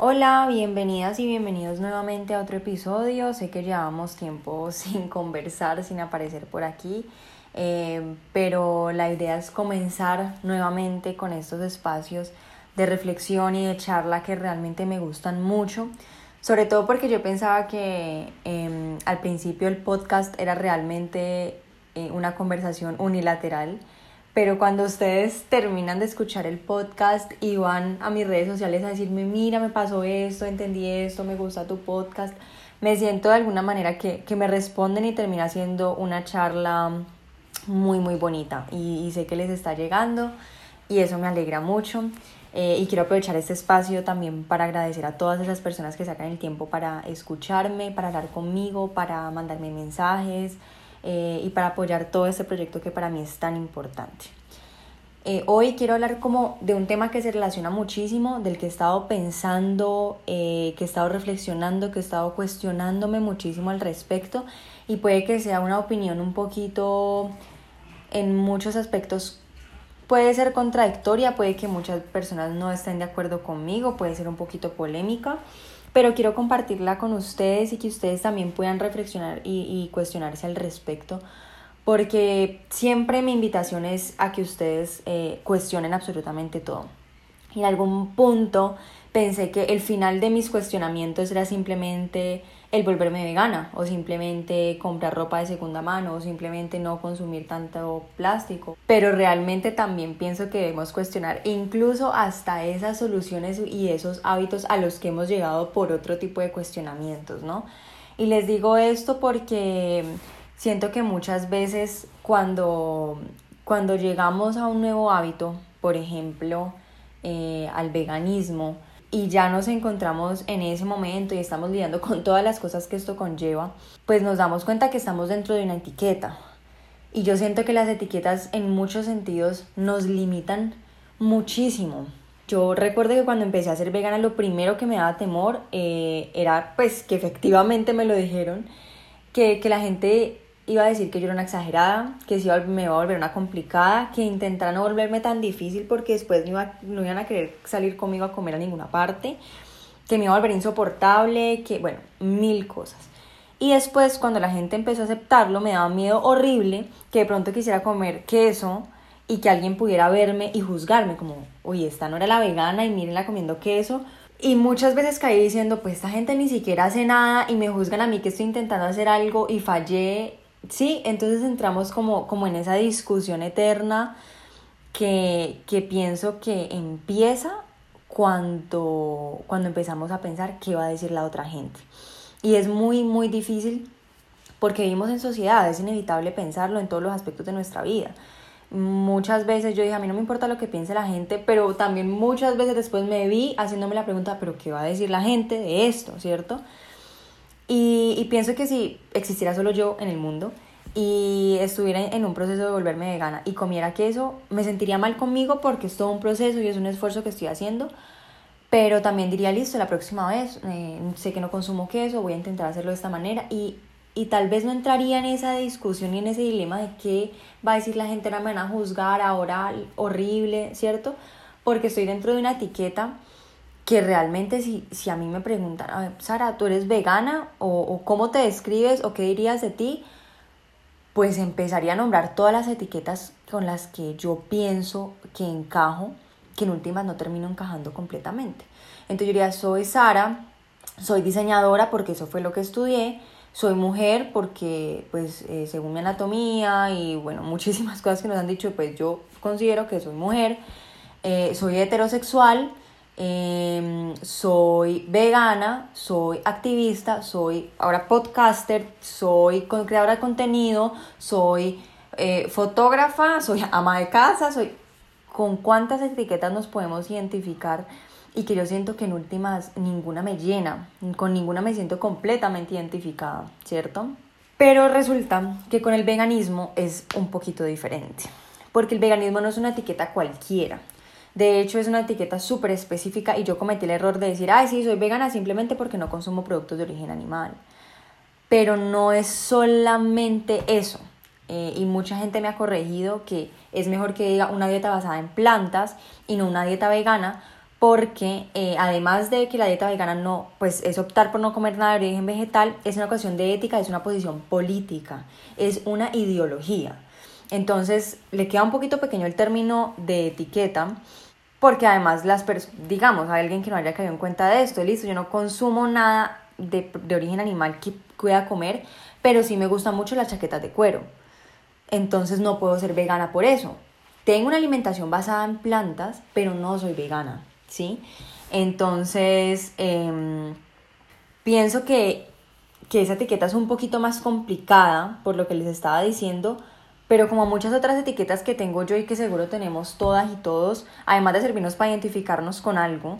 Hola, bienvenidas y bienvenidos nuevamente a otro episodio. Sé que llevamos tiempo sin conversar, sin aparecer por aquí, eh, pero la idea es comenzar nuevamente con estos espacios de reflexión y de charla que realmente me gustan mucho. Sobre todo porque yo pensaba que em, al principio el podcast era realmente eh, una conversación unilateral pero cuando ustedes terminan de escuchar el podcast y van a mis redes sociales a decirme, mira, me pasó esto, entendí esto, me gusta tu podcast, me siento de alguna manera que, me responden y termina siendo una charla muy, muy bonita y, sé que les está llegando y eso me alegra mucho. Eh, y quiero aprovechar este espacio también para agradecer a todas esas personas que sacan el tiempo para escucharme, para hablar conmigo, para mandarme mensajes, eh, y para apoyar todo este proyecto que para mí es tan importante. Eh, hoy quiero hablar como de un tema que se relaciona muchísimo, del que he estado pensando, eh, que he estado reflexionando, que he estado cuestionándome muchísimo al respecto y puede que sea una opinión un poquito en muchos aspectos puede ser contradictoria, puede que muchas personas no estén de acuerdo conmigo, puede ser un poquito polémica, pero quiero compartirla con ustedes y que ustedes también puedan reflexionar y, cuestionarse al respecto, porque siempre mi invitación es a que ustedes eh, cuestionen absolutamente todo. Y en algún punto pensé que el final de mis cuestionamientos era simplemente el volverme vegana o simplemente comprar ropa de segunda mano o simplemente no consumir tanto plástico. Pero realmente también pienso que debemos cuestionar incluso hasta esas soluciones y esos hábitos a los que hemos llegado por otro tipo de cuestionamientos, ¿no? Y les digo esto porque siento que muchas veces cuando, cuando llegamos a un nuevo hábito, por ejemplo, eh, al veganismo, y ya nos encontramos en ese momento y estamos lidiando con todas las cosas que esto conlleva, pues nos damos cuenta que estamos dentro de una etiqueta. Y yo siento que las etiquetas en muchos sentidos nos limitan muchísimo. Yo recuerdo que cuando empecé a ser vegana lo primero que me daba temor eh, era pues que efectivamente me lo dijeron, que, que la gente iba a decir que yo era una exagerada, que si me iba a volver una complicada, que intentaran no volverme tan difícil porque después no, iba, no iban a querer salir conmigo a comer a ninguna parte, que me iba a volver insoportable, que bueno, mil cosas. Y después cuando la gente empezó a aceptarlo me daba miedo horrible que de pronto quisiera comer queso y que alguien pudiera verme y juzgarme como, oye, esta no era la vegana y mírenla comiendo queso. Y muchas veces caí diciendo, pues esta gente ni siquiera hace nada y me juzgan a mí que estoy intentando hacer algo y fallé Sí, entonces entramos como, como en esa discusión eterna que, que pienso que empieza cuando, cuando empezamos a pensar qué va a decir la otra gente. Y es muy, muy difícil porque vivimos en sociedad, es inevitable pensarlo en todos los aspectos de nuestra vida. Muchas veces yo dije, a mí no me importa lo que piense la gente, pero también muchas veces después me vi haciéndome la pregunta, pero ¿qué va a decir la gente de esto, cierto? Y, pienso que si existiera solo yo en el mundo y estuviera en un proceso de volverme vegana y comiera queso, me sentiría mal conmigo porque es todo un proceso y es un esfuerzo que estoy haciendo. Pero también diría, listo, la próxima vez eh, sé que no consumo queso, voy a intentar hacerlo de esta manera y, y tal vez no entraría en esa discusión y en ese dilema de qué va a decir la gente, ahora me van a juzgar, ahora horrible, ¿cierto? Porque estoy dentro de una etiqueta que realmente si, si a mí me preguntan, Sara, ¿tú eres vegana? O, cómo te describes? ¿O qué dirías de ti? Pues empezaría a nombrar todas las etiquetas con las que yo pienso que encajo, que en últimas no termino encajando completamente. Entonces yo diría, soy Sara, soy diseñadora porque eso fue lo que estudié, soy mujer porque pues eh, según mi anatomía y bueno, muchísimas cosas que nos han dicho, pues yo considero que soy mujer, eh, soy heterosexual, Em, soy vegana, soy activista, soy ahora podcaster, soy creadora de contenido, soy eh, fotógrafa, soy ama de casa, soy... ¿Con cuántas etiquetas nos podemos identificar? Y que yo siento que en últimas ninguna me llena, con ninguna me siento completamente identificada, ¿cierto? Pero resulta que con el veganismo es un poquito diferente, porque el veganismo no es una etiqueta cualquiera. De hecho, es una etiqueta súper específica y yo cometí el error de decir, ay, sí, soy vegana simplemente porque no consumo productos de origen animal. Pero no es solamente eso. Eh, y mucha gente me ha corregido que es mejor que diga una dieta basada en plantas y no una dieta vegana, porque eh, además de que la dieta vegana no, pues es optar por no comer nada de origen vegetal, es una cuestión de ética, es una posición política, es una ideología. Entonces le queda un poquito pequeño el término de etiqueta, porque además las digamos, hay alguien que no haya caído en cuenta de esto, listo, yo no consumo nada de, de origen animal que pueda comer, pero sí me gustan mucho las chaquetas de cuero. Entonces no puedo ser vegana por eso. Tengo una alimentación basada en plantas, pero no soy vegana. ¿sí? Entonces, em, pienso que, que esa etiqueta es un poquito más complicada por lo que les estaba diciendo, pero como muchas otras etiquetas que tengo yo y que seguro tenemos todas y todos, además de servirnos para identificarnos con algo,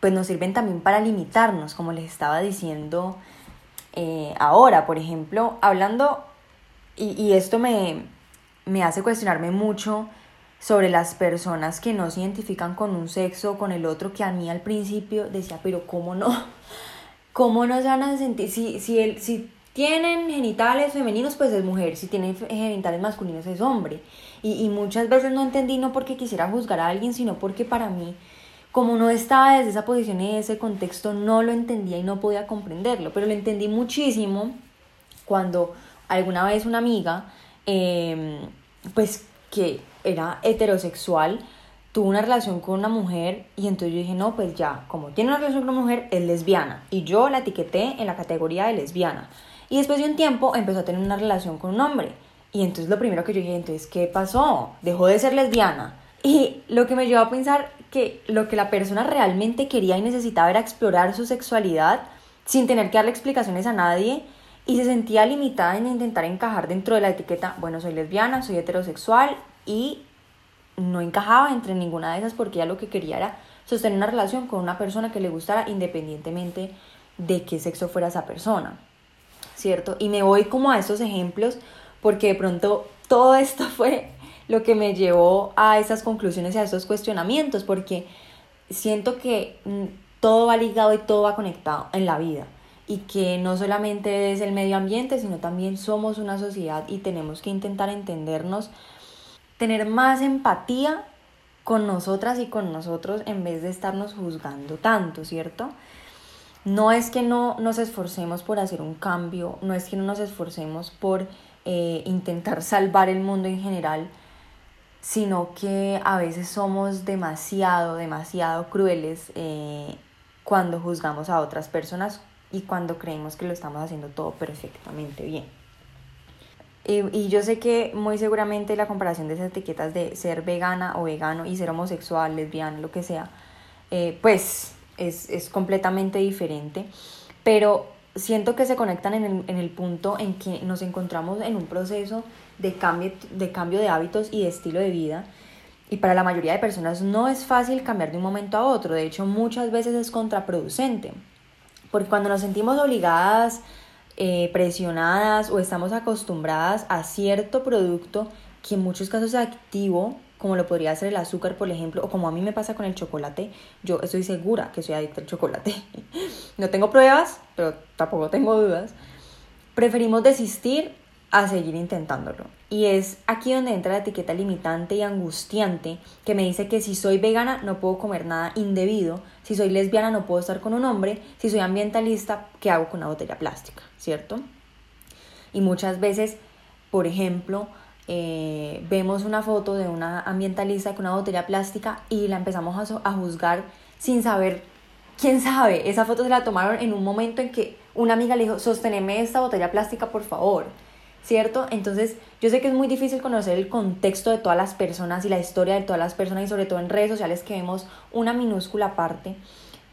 pues nos sirven también para limitarnos, como les estaba diciendo eh, ahora, por ejemplo, hablando, y, y esto me, me hace cuestionarme mucho sobre las personas que no se identifican con un sexo o con el otro, que a mí al principio decía, pero ¿cómo no? ¿Cómo no se van a sentir? Si, si, el, si tienen genitales femeninos, pues es mujer, si tienen genitales masculinos es hombre. Y, y muchas veces no entendí no porque quisiera juzgar a alguien, sino porque para mí, como no estaba desde esa posición y ese contexto, no lo entendía y no podía comprenderlo. Pero lo entendí muchísimo cuando alguna vez una amiga, eh, pues que era heterosexual, tuvo una relación con una mujer y entonces yo dije, no, pues ya, como tiene una relación con una mujer, es lesbiana. Y yo la etiqueté en la categoría de lesbiana. Y después de un tiempo empezó a tener una relación con un hombre. Y entonces lo primero que yo dije, entonces, ¿qué pasó? Dejó de ser lesbiana. Y lo que me llevó a pensar que lo que la persona realmente quería y necesitaba era explorar su sexualidad sin tener que darle explicaciones a nadie y se sentía limitada en intentar encajar dentro de la etiqueta, bueno, soy lesbiana, soy heterosexual y no encajaba entre ninguna de esas porque ella lo que quería era sostener una relación con una persona que le gustara independientemente de qué sexo fuera esa persona, ¿cierto? Y me voy como a estos ejemplos porque de pronto todo esto fue lo que me llevó a esas conclusiones y a esos cuestionamientos porque siento que mm, todo va ligado y todo va conectado en la vida y que no solamente es el medio ambiente, sino también somos una sociedad y tenemos que intentar entendernos tener más empatía con nosotras y con nosotros en vez de estarnos juzgando tanto, ¿cierto? No es que no nos esforcemos por hacer un cambio, no es que no nos esforcemos por eh, intentar salvar el mundo en general, sino que a veces somos demasiado, demasiado crueles eh, cuando juzgamos a otras personas y cuando creemos que lo estamos haciendo todo perfectamente bien. Y, yo sé que muy seguramente la comparación de esas etiquetas de ser vegana o vegano y ser homosexual, lesbiana, lo que sea, eh, pues es, es, completamente diferente. Pero siento que se conectan en el, en el, punto en que nos encontramos en un proceso de cambio, de cambio de hábitos y de estilo de vida. Y para la mayoría de personas no es fácil cambiar de un momento a otro. De hecho, muchas veces es contraproducente. Porque cuando nos sentimos obligadas eh, presionadas o estamos acostumbradas a cierto producto que en muchos casos es activo, como lo podría ser el azúcar, por ejemplo, o como a mí me pasa con el chocolate, yo estoy segura que soy adicta al chocolate. no tengo pruebas, pero tampoco tengo dudas. Preferimos desistir a seguir intentándolo. Y es aquí donde entra la etiqueta limitante y angustiante que me dice que si soy vegana no puedo comer nada indebido, si soy lesbiana no puedo estar con un hombre, si soy ambientalista, ¿qué hago con una botella plástica? ¿Cierto? Y muchas veces, por ejemplo, eh, vemos una foto de una ambientalista con una botella plástica y la empezamos a, a juzgar sin saber, quién sabe, esa foto se la tomaron en un momento en que una amiga le dijo, sosteneme esta botella plástica, por favor ¿cierto? Entonces, yo sé que es muy difícil conocer el contexto de todas las personas y la historia de todas las personas y sobre todo en redes sociales que vemos una minúscula parte,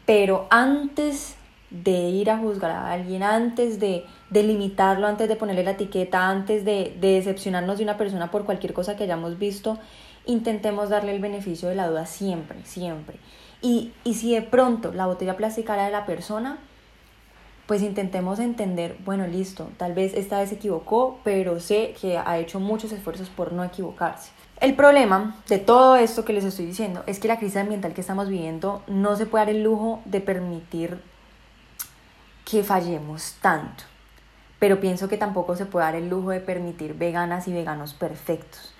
pero antes de ir a juzgar a alguien, antes de, de limitarlo, antes de ponerle la etiqueta, antes de, de decepcionarnos de una persona por cualquier cosa que hayamos visto, intentemos darle el beneficio de la duda siempre, siempre. Y, y si de pronto la botella plástica era de la persona, pues intentemos entender, bueno, listo, tal vez esta vez se equivocó, pero sé que ha hecho muchos esfuerzos por no equivocarse. El problema de todo esto que les estoy diciendo es que la crisis ambiental que estamos viviendo no se puede dar el lujo de permitir que fallemos tanto. Pero pienso que tampoco se puede dar el lujo de permitir veganas y veganos perfectos.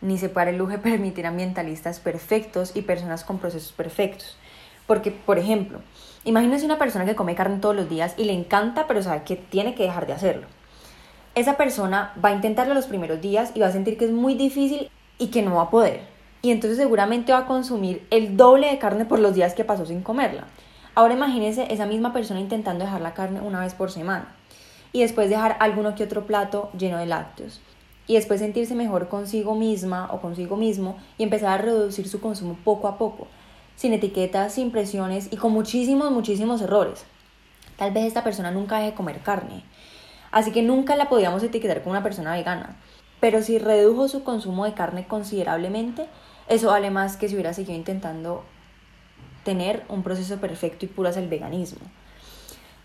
Ni se puede dar el lujo de permitir ambientalistas perfectos y personas con procesos perfectos. Porque, por ejemplo, imagínense una persona que come carne todos los días y le encanta, pero sabe que tiene que dejar de hacerlo. Esa persona va a intentarlo los primeros días y va a sentir que es muy difícil y que no va a poder. Y entonces seguramente va a consumir el doble de carne por los días que pasó sin comerla. Ahora imagínense esa misma persona intentando dejar la carne una vez por semana y después dejar alguno que otro plato lleno de lácteos y después sentirse mejor consigo misma o consigo mismo y empezar a reducir su consumo poco a poco, sin etiquetas, sin presiones y con muchísimos, muchísimos errores. Tal vez esta persona nunca deje de comer carne, así que nunca la podíamos etiquetar como una persona vegana, pero si redujo su consumo de carne considerablemente, eso vale más que si hubiera seguido intentando tener un proceso perfecto y puro hacia el veganismo.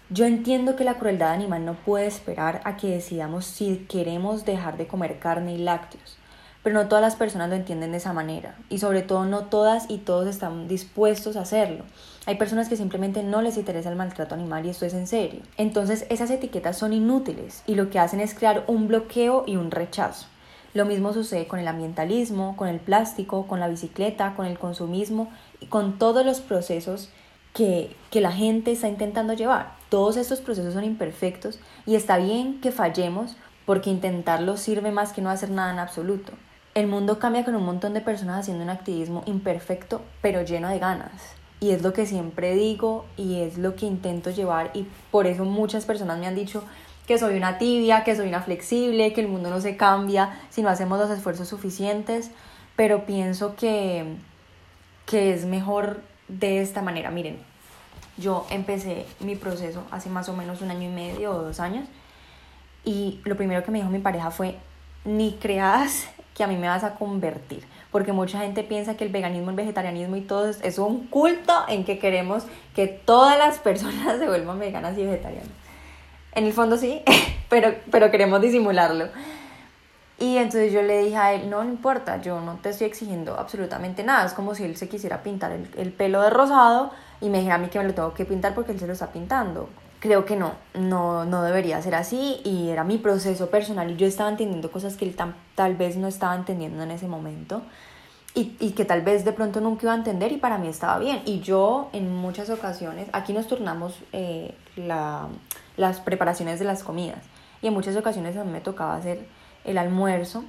Yo entiendo que la crueldad animal no puede esperar a que decidamos si queremos dejar de comer carne y lácteos, pero no todas las personas lo entienden de esa manera y sobre todo no todas y todos están dispuestos a hacerlo. Hay personas que simplemente no les interesa el maltrato animal y esto es en serio. Entonces esas etiquetas son inútiles y lo que hacen es crear un bloqueo y un rechazo. Lo mismo sucede con el ambientalismo, con el plástico, con la bicicleta, con el consumismo y con todos los procesos que, que, la gente está intentando llevar. Todos estos procesos son imperfectos y está bien que fallemos porque intentarlo sirve más que no hacer nada en absoluto. El mundo cambia con un montón de personas haciendo un activismo imperfecto pero lleno de ganas. Y es lo que siempre digo y es lo que intento llevar y por eso muchas personas me han dicho que soy una tibia, que soy una flexible, que el mundo no se cambia si no hacemos los esfuerzos suficientes, pero pienso que, que es mejor de esta manera. Miren, yo empecé mi proceso hace más o menos un año y medio o dos años y lo primero que me dijo mi pareja fue, ni creas que a mí me vas a convertir, porque mucha gente piensa que el veganismo, el vegetarianismo y todo es un culto en que queremos que todas las personas se vuelvan veganas y vegetarianas. En el fondo sí, pero, pero queremos disimularlo. Y entonces yo le dije a él, no, no importa, yo no te estoy exigiendo absolutamente nada. Es como si él se quisiera pintar el, el, pelo de rosado y me dijera a mí que me lo tengo que pintar porque él se lo está pintando. Creo que no, no, no debería ser así y era mi proceso personal y yo estaba entendiendo cosas que él tal vez no estaba entendiendo en ese momento y, y, que tal vez de pronto nunca iba a entender y para mí estaba bien. Y yo en muchas ocasiones, aquí nos turnamos eh, la, las preparaciones de las comidas y en muchas ocasiones a mí me tocaba hacer el almuerzo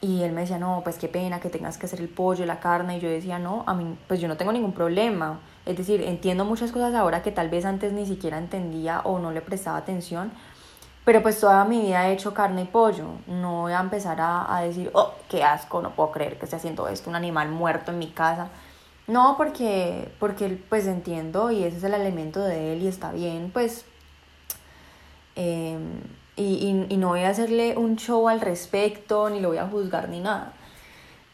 y él me decía, no, pues qué pena que tengas que hacer el pollo, la carne, y yo decía, no, a mí, pues yo no tengo ningún problema. Es decir, entiendo muchas cosas ahora que tal vez antes ni siquiera entendía o no le prestaba atención, pero pues toda mi vida he hecho carne y pollo. No voy a empezar a, a decir, oh, qué asco, no puedo creer que esté haciendo esto, un animal muerto en mi casa. No, porque, porque pues entiendo y ese es el elemento de él y está bien, pues... Eh, y, y, no voy a hacerle un show al respecto, ni lo voy a juzgar ni nada.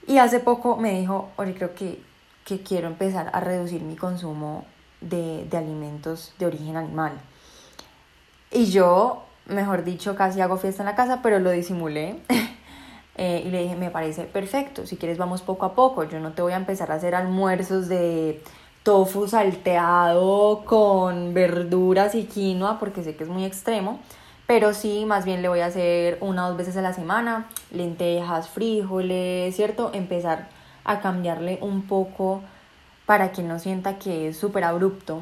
Y hace poco me dijo, oye, creo que, que quiero empezar a reducir mi consumo de, de alimentos de origen animal. Y yo, mejor dicho, casi hago fiesta en la casa, pero lo disimulé. eh, y le dije, me parece perfecto, si quieres vamos poco a poco, yo no te voy a empezar a hacer almuerzos de tofu salteado con verduras y quinoa porque sé que es muy extremo pero sí, más bien le voy a hacer una o dos veces a la semana, lentejas, frijoles, ¿cierto? Empezar a cambiarle un poco para que no sienta que es súper abrupto.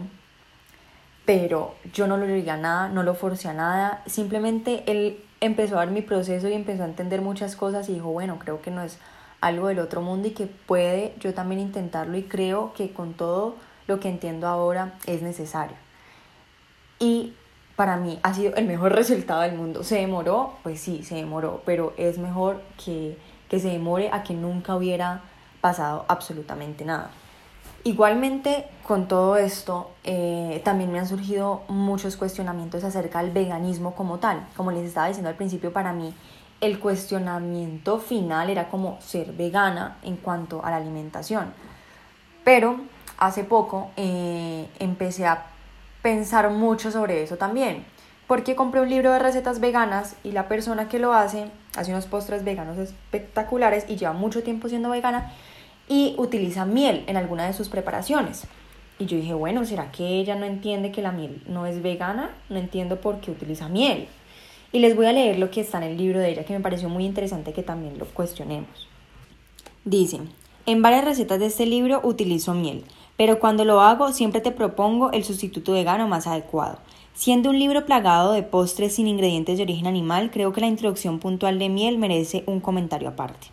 Pero yo no lo llegué a nada, no lo forcé a nada, simplemente él empezó a ver mi proceso y empezó a entender muchas cosas y dijo, bueno, creo que no es algo del otro mundo y que puede yo también intentarlo y creo que con todo lo que entiendo ahora es necesario. Y para mí ha sido el mejor resultado del mundo. ¿Se demoró? Pues sí, se demoró, pero es mejor que, que se demore a que nunca hubiera pasado absolutamente nada. Igualmente, con todo esto, eh, también me han surgido muchos cuestionamientos acerca del veganismo como tal. Como les estaba diciendo al principio, para mí el cuestionamiento final era como ser vegana en cuanto a la alimentación. Pero hace poco eh, empecé a pensar mucho sobre eso también. Porque compré un libro de recetas veganas y la persona que lo hace hace unos postres veganos espectaculares y lleva mucho tiempo siendo vegana y utiliza miel en alguna de sus preparaciones. Y yo dije, bueno, ¿será que ella no entiende que la miel no es vegana? No entiendo por qué utiliza miel. Y les voy a leer lo que está en el libro de ella, que me pareció muy interesante que también lo cuestionemos. Dice, en varias recetas de este libro utilizo miel, pero cuando lo hago siempre te propongo el sustituto vegano más adecuado. Siendo un libro plagado de postres sin ingredientes de origen animal, creo que la introducción puntual de miel merece un comentario aparte.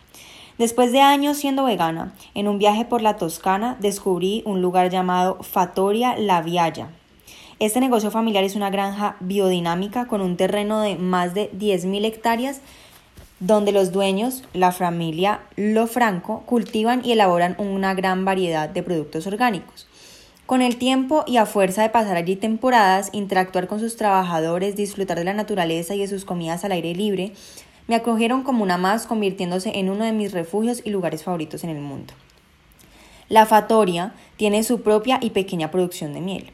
Después de años siendo vegana, en un viaje por la Toscana descubrí un lugar llamado Fattoria La Vialla. Este negocio familiar es una granja biodinámica con un terreno de más de 10.000 hectáreas donde los dueños, la familia Lofranco, cultivan y elaboran una gran variedad de productos orgánicos. Con el tiempo y a fuerza de pasar allí temporadas, interactuar con sus trabajadores, disfrutar de la naturaleza y de sus comidas al aire libre, me acogieron como una más, convirtiéndose en uno de mis refugios y lugares favoritos en el mundo. La Fatoria tiene su propia y pequeña producción de miel.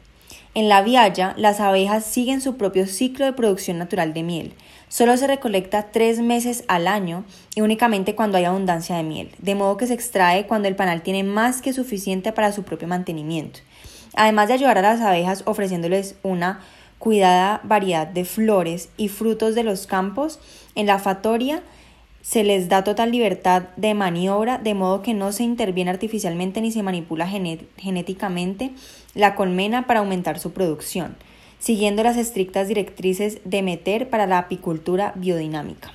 En la vialla, las abejas siguen su propio ciclo de producción natural de miel. Solo se recolecta tres meses al año y únicamente cuando hay abundancia de miel, de modo que se extrae cuando el panal tiene más que suficiente para su propio mantenimiento además de ayudar a las abejas ofreciéndoles una cuidada variedad de flores y frutos de los campos, en la fatoria se les da total libertad de maniobra, de modo que no se interviene artificialmente ni se manipula genéticamente la colmena para aumentar su producción, siguiendo las estrictas directrices de Meter para la apicultura biodinámica.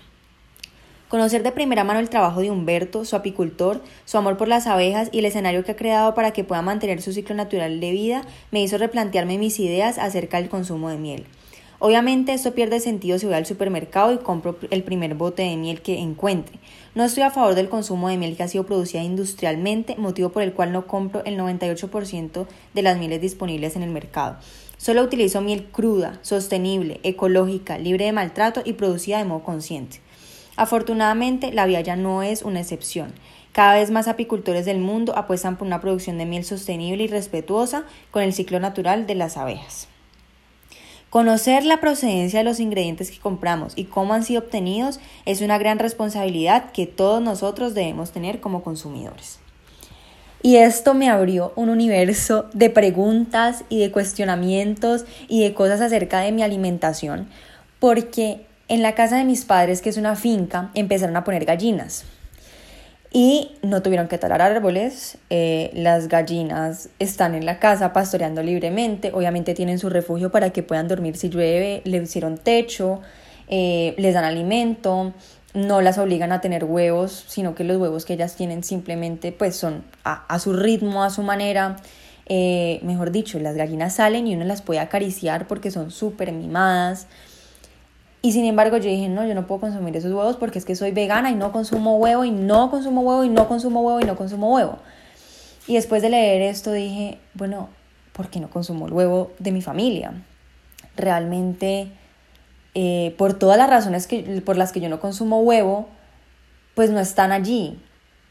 Conocer de primera mano el trabajo de Humberto, su apicultor, su amor por las abejas y el escenario que ha creado para que pueda mantener su ciclo natural de vida me hizo replantearme mis ideas acerca del consumo de miel. Obviamente esto pierde sentido si voy al supermercado y compro el primer bote de miel que encuentre. No estoy a favor del consumo de miel que ha sido producida industrialmente, motivo por el cual no compro el 98% de las mieles disponibles en el mercado. Solo utilizo miel cruda, sostenible, ecológica, libre de maltrato y producida de modo consciente. Afortunadamente, la vialla no es una excepción. Cada vez más apicultores del mundo apuestan por una producción de miel sostenible y respetuosa con el ciclo natural de las abejas. Conocer la procedencia de los ingredientes que compramos y cómo han sido obtenidos es una gran responsabilidad que todos nosotros debemos tener como consumidores. Y esto me abrió un universo de preguntas y de cuestionamientos y de cosas acerca de mi alimentación, porque en la casa de mis padres, que es una finca, empezaron a poner gallinas. Y no tuvieron que talar árboles, eh, las gallinas están en la casa pastoreando libremente, obviamente tienen su refugio para que puedan dormir si llueve, le hicieron techo, eh, les dan alimento, no las obligan a tener huevos, sino que los huevos que ellas tienen simplemente pues son a, su ritmo, a su manera. Eh, mejor dicho, las gallinas salen y uno las puede acariciar porque son súper mimadas. Y sin embargo yo dije, no, yo no puedo consumir esos huevos porque es que soy vegana y no consumo huevo y no consumo huevo y no consumo huevo y no consumo huevo. Y después de leer esto dije, bueno, ¿por qué no consumo el huevo de mi familia? Realmente, eh, por todas las razones que, por las que yo no consumo huevo, pues no están allí,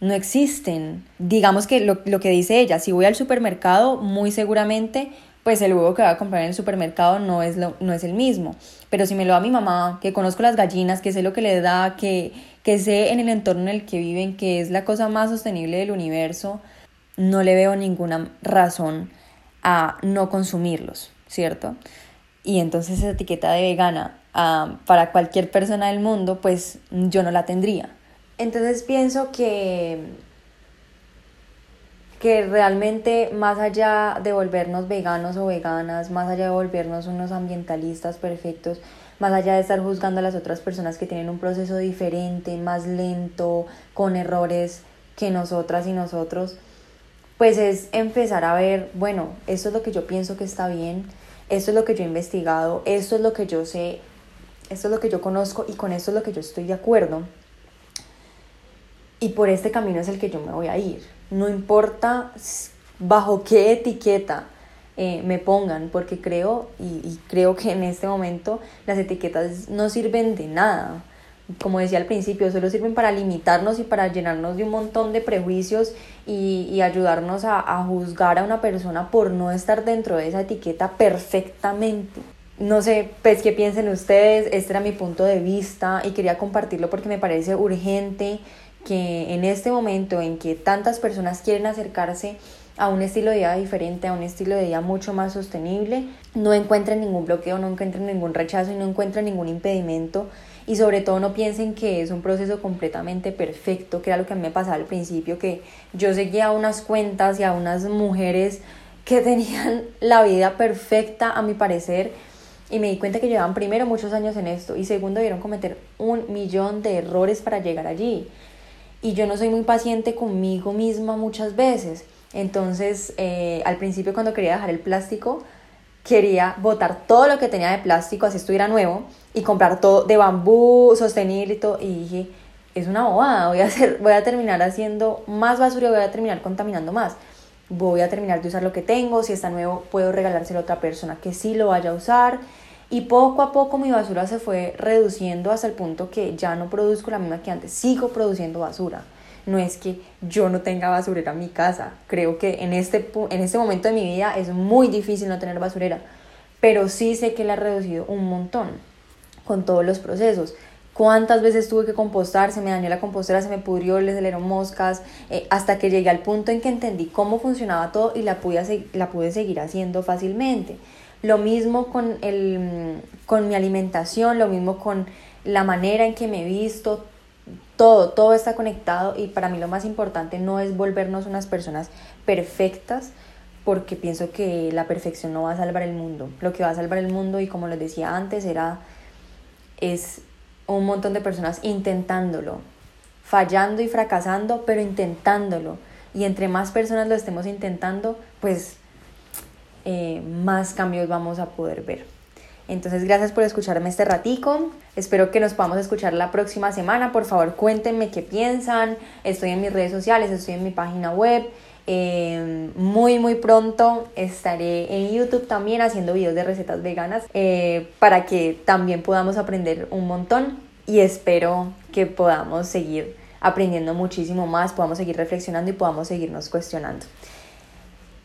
no existen. Digamos que lo, lo que dice ella, si voy al supermercado, muy seguramente pues el huevo que voy a comprar en el supermercado no es, lo, no es el mismo. Pero si me lo da mi mamá, que conozco las gallinas, que sé lo que le da, que, que sé en el entorno en el que viven, que es la cosa más sostenible del universo, no le veo ninguna razón a no consumirlos, ¿cierto? Y entonces esa etiqueta de vegana ah, para cualquier persona del mundo, pues yo no la tendría. Entonces pienso que que realmente más allá de volvernos veganos o veganas, más allá de volvernos unos ambientalistas perfectos, más allá de estar juzgando a las otras personas que tienen un proceso diferente, más lento, con errores que nosotras y nosotros, pues es empezar a ver, bueno, esto es lo que yo pienso que está bien, esto es lo que yo he investigado, esto es lo que yo sé, esto es lo que yo conozco y con esto es lo que yo estoy de acuerdo. Y por este camino es el que yo me voy a ir no importa bajo qué etiqueta eh, me pongan, porque creo y, creo que en este momento las etiquetas no sirven de nada. como decía al principio, solo sirven para limitarnos y para llenarnos de un montón de prejuicios y, ayudarnos a, a juzgar a una persona por no estar dentro de esa etiqueta perfectamente. No sé, pues qué piensen ustedes, este era mi punto de vista y quería compartirlo porque me parece urgente que en este momento en que tantas personas quieren acercarse a un estilo de vida diferente, a un estilo de vida mucho más sostenible, no encuentren ningún bloqueo, no encuentren ningún rechazo y no encuentren ningún impedimento y sobre todo no piensen que es un proceso completamente perfecto, que era lo que a mí me pasaba al principio, que yo seguía unas cuentas y a unas mujeres que tenían la vida perfecta a mi parecer y me di cuenta que llevaban primero muchos años en esto y segundo debieron cometer un millón de errores para llegar allí. Y yo no soy muy paciente conmigo misma muchas veces. Entonces, eh, al principio cuando quería dejar el plástico, quería botar todo lo que tenía de plástico, así estuviera nuevo, y comprar todo de bambú, sostenible y todo. Y dije, es una bobada, voy a, hacer, voy a terminar haciendo más basura voy a terminar contaminando más. Voy a terminar de usar lo que tengo, si está nuevo puedo regalárselo a otra persona que sí lo vaya a usar. Y poco a poco mi basura se fue reduciendo hasta el punto que ya no produzco la misma que antes, sigo produciendo basura. No es que yo no tenga basurera en mi casa, creo que en este, en este momento de mi vida es muy difícil no tener basurera, pero sí sé que la he reducido un montón con todos los procesos. ¿Cuántas veces tuve que compostar? Se me dañó la compostera, se me pudrió, le salieron moscas, eh, hasta que llegué al punto en que entendí cómo funcionaba todo y la pude, la pude seguir haciendo fácilmente. Lo mismo con, el, con mi alimentación, lo mismo con la manera en que me he visto, todo, todo está conectado y para mí lo más importante no es volvernos unas personas perfectas, porque pienso que la perfección no va a salvar el mundo. Lo que va a salvar el mundo, y como les decía antes, era es un montón de personas intentándolo, fallando y fracasando, pero intentándolo. Y entre más personas lo estemos intentando, pues eh, más cambios vamos a poder ver. Entonces, gracias por escucharme este ratico. Espero que nos podamos escuchar la próxima semana. Por favor, cuéntenme qué piensan. Estoy en mis redes sociales, estoy en mi página web. Eh, muy muy pronto estaré en YouTube también haciendo videos de recetas veganas eh, para que también podamos aprender un montón y espero que podamos seguir aprendiendo muchísimo más, podamos seguir reflexionando y podamos seguirnos cuestionando.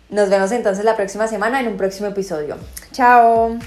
Nos vemos entonces la próxima semana en un próximo episodio. Chao.